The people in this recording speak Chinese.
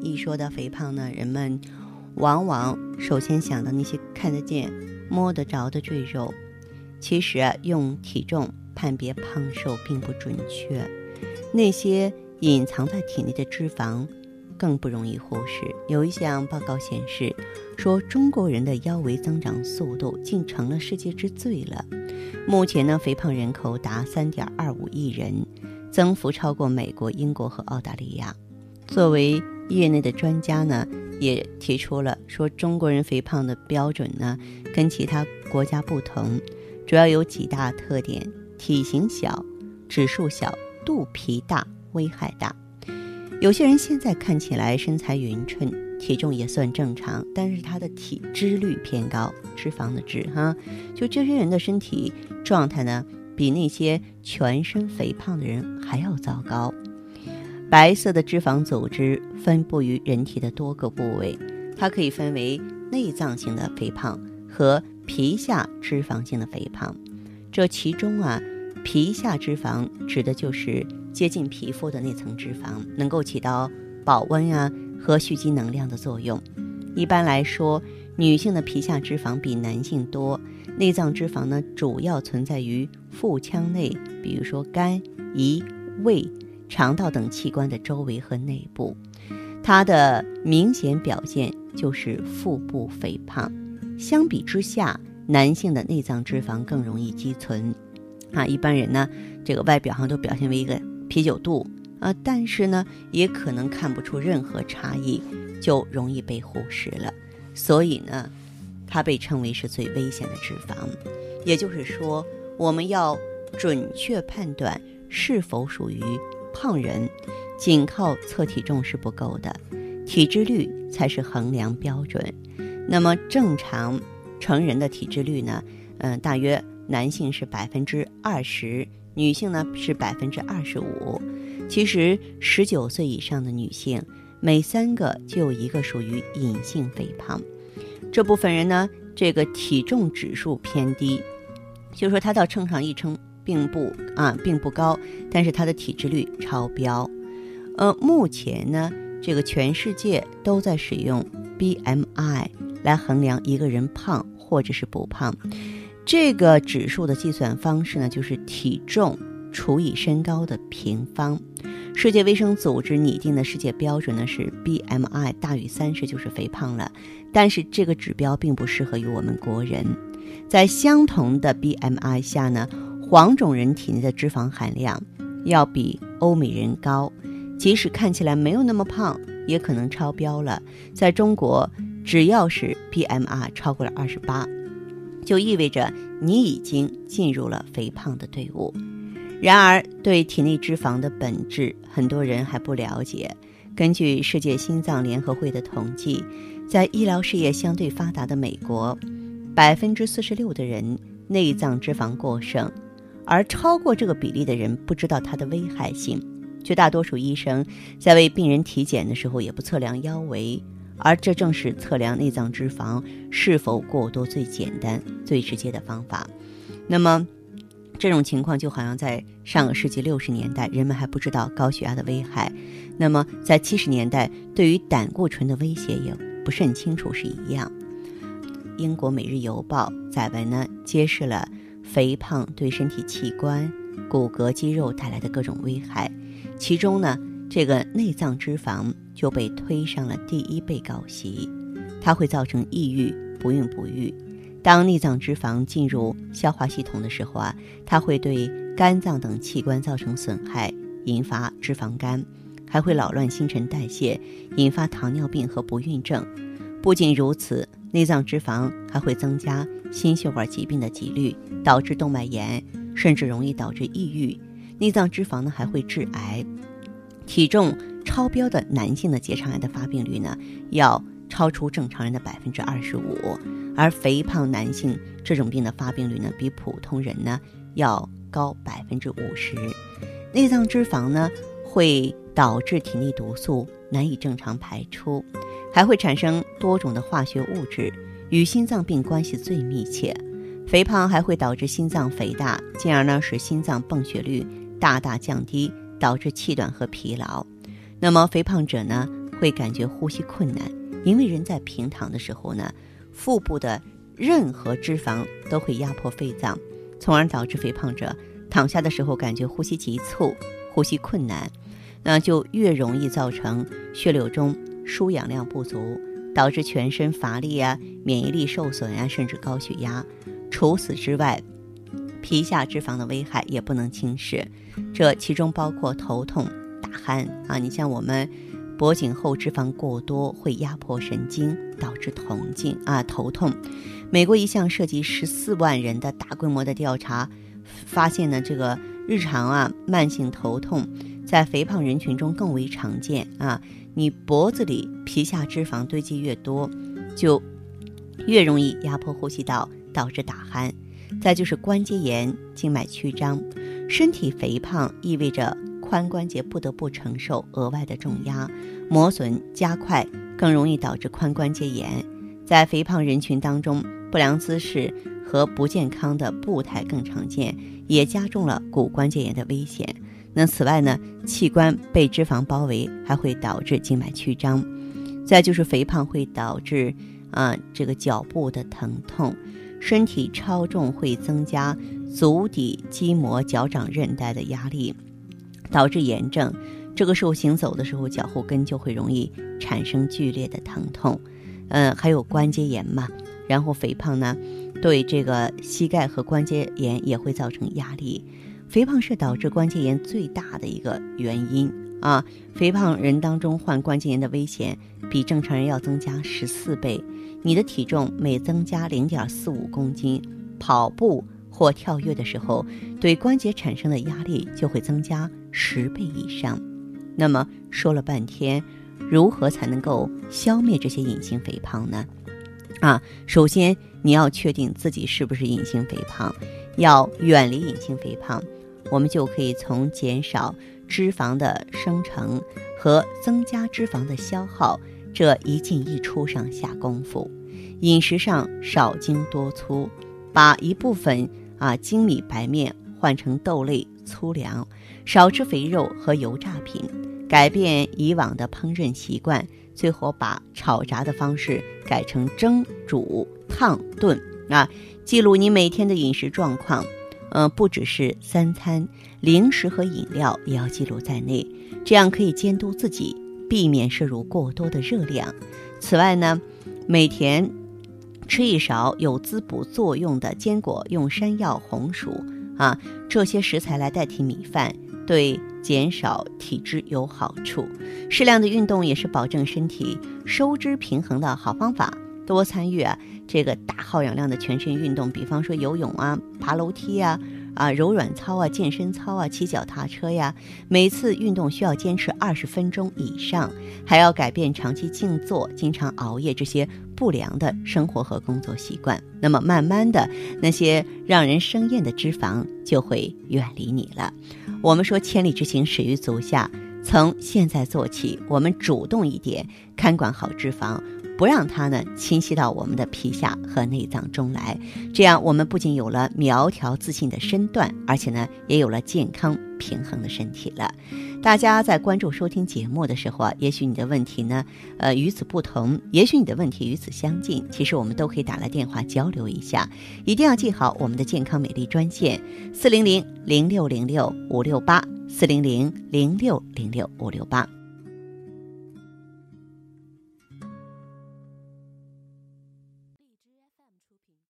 一说到肥胖呢，人们往往首先想到那些看得见、摸得着的赘肉。其实啊，用体重判别胖瘦并不准确，那些隐藏在体内的脂肪更不容易忽视。有一项报告显示，说中国人的腰围增长速度竟成了世界之最了。目前呢，肥胖人口达三点二五亿人，增幅超过美国、英国和澳大利亚。作为业内的专家呢，也提出了说，中国人肥胖的标准呢，跟其他国家不同，主要有几大特点：体型小、指数小、肚皮大、危害大。有些人现在看起来身材匀称，体重也算正常，但是他的体脂率偏高，脂肪的脂哈，就这些人的身体状态呢，比那些全身肥胖的人还要糟糕。白色的脂肪组织分布于人体的多个部位，它可以分为内脏性的肥胖和皮下脂肪性的肥胖。这其中啊，皮下脂肪指的就是接近皮肤的那层脂肪，能够起到保温啊和蓄积能量的作用。一般来说，女性的皮下脂肪比男性多。内脏脂肪呢，主要存在于腹腔内，比如说肝、胰、胃。肠道等器官的周围和内部，它的明显表现就是腹部肥胖。相比之下，男性的内脏脂肪更容易积存。啊，一般人呢，这个外表上都表现为一个啤酒肚啊，但是呢，也可能看不出任何差异，就容易被忽视了。所以呢，它被称为是最危险的脂肪。也就是说，我们要准确判断是否属于。胖人仅靠测体重是不够的，体脂率才是衡量标准。那么正常成人的体脂率呢？嗯，大约男性是百分之二十，女性呢是百分之二十五。其实十九岁以上的女性，每三个就有一个属于隐性肥胖。这部分人呢，这个体重指数偏低，就说他到秤上一称。并不啊，并不高，但是它的体脂率超标。呃，目前呢，这个全世界都在使用 BMI 来衡量一个人胖或者是不胖。这个指数的计算方式呢，就是体重除以身高的平方。世界卫生组织拟定的世界标准呢是 BMI 大于三十就是肥胖了，但是这个指标并不适合于我们国人。在相同的 BMI 下呢。黄种人体内的脂肪含量要比欧美人高，即使看起来没有那么胖，也可能超标了。在中国，只要是 BMI 超过了二十八，就意味着你已经进入了肥胖的队伍。然而，对体内脂肪的本质，很多人还不了解。根据世界心脏联合会的统计，在医疗事业相对发达的美国，百分之四十六的人内脏脂肪过剩。而超过这个比例的人不知道它的危害性，绝大多数医生在为病人体检的时候也不测量腰围，而这正是测量内脏脂肪是否过多最简单、最直接的方法。那么，这种情况就好像在上个世纪六十年代，人们还不知道高血压的危害；那么在七十年代，对于胆固醇的威胁也不甚清楚是一样。英国《每日邮报》载文呢，揭示了。肥胖对身体器官、骨骼、肌肉带来的各种危害，其中呢这个内脏脂肪就被推上了第一被告席，它会造成抑郁、不孕不育。当内脏脂肪进入消化系统的时候啊，它会对肝脏等器官造成损害，引发脂肪肝，还会扰乱新陈代谢，引发糖尿病和不孕症。不仅如此，内脏脂肪还会增加心血管疾病的几率，导致动脉炎，甚至容易导致抑郁。内脏脂肪呢还会致癌。体重超标的男性的结肠癌的发病率呢，要超出正常人的百分之二十五。而肥胖男性这种病的发病率呢，比普通人呢要高百分之五十。内脏脂肪呢会导致体内毒素难以正常排出，还会产生多种的化学物质，与心脏病关系最密切。肥胖还会导致心脏肥大，进而呢使心脏泵血率大大降低，导致气短和疲劳。那么肥胖者呢会感觉呼吸困难，因为人在平躺的时候呢。腹部的任何脂肪都会压迫肺脏，从而导致肥胖者躺下的时候感觉呼吸急促、呼吸困难，那就越容易造成血流中输氧量不足，导致全身乏力啊、免疫力受损啊，甚至高血压。除此之外，皮下脂肪的危害也不能轻视，这其中包括头痛、打鼾啊。你像我们。脖颈后脂肪过多会压迫神经，导致痛经啊头痛。美国一项涉及十四万人的大规模的调查发现呢，这个日常啊慢性头痛在肥胖人群中更为常见啊。你脖子里皮下脂肪堆积越多，就越容易压迫呼吸道，导致打鼾。再就是关节炎、静脉曲张，身体肥胖意味着。髋关节不得不承受额外的重压，磨损加快，更容易导致髋关节炎。在肥胖人群当中，不良姿势和不健康的步态更常见，也加重了骨关节炎的危险。那此外呢，器官被脂肪包围，还会导致静脉曲张。再就是肥胖会导致啊这个脚部的疼痛，身体超重会增加足底筋膜、脚掌韧带的压力。导致炎症，这个时候行走的时候，脚后跟就会容易产生剧烈的疼痛，嗯，还有关节炎嘛。然后肥胖呢，对这个膝盖和关节炎也会造成压力。肥胖是导致关节炎最大的一个原因啊。肥胖人当中患关节炎的危险比正常人要增加十四倍。你的体重每增加零点四五公斤，跑步或跳跃的时候，对关节产生的压力就会增加。十倍以上，那么说了半天，如何才能够消灭这些隐性肥胖呢？啊，首先你要确定自己是不是隐性肥胖，要远离隐形肥胖，我们就可以从减少脂肪的生成和增加脂肪的消耗这一进一出上下功夫。饮食上少精多粗，把一部分啊精米白面换成豆类粗粮。少吃肥肉和油炸品，改变以往的烹饪习惯，最后把炒炸的方式改成蒸、煮、烫、炖啊！记录你每天的饮食状况，呃，不只是三餐，零食和饮料也要记录在内，这样可以监督自己，避免摄入过多的热量。此外呢，每天吃一勺有滋补作用的坚果，用山药、红薯啊这些食材来代替米饭。对减少体脂有好处，适量的运动也是保证身体收支平衡的好方法。多参与啊，这个大耗氧量的全身运动，比方说游泳啊、爬楼梯啊。啊，柔软操啊，健身操啊，骑脚踏车呀，每次运动需要坚持二十分钟以上，还要改变长期静坐、经常熬夜这些不良的生活和工作习惯。那么，慢慢的，那些让人生厌的脂肪就会远离你了。我们说，千里之行，始于足下。从现在做起，我们主动一点，看管好脂肪。不让它呢侵袭到我们的皮下和内脏中来，这样我们不仅有了苗条自信的身段，而且呢也有了健康平衡的身体了。大家在关注收听节目的时候啊，也许你的问题呢，呃与此不同，也许你的问题与此相近，其实我们都可以打来电话交流一下。一定要记好我们的健康美丽专线：四零零零六零六五六八。四零零零六零六五六八。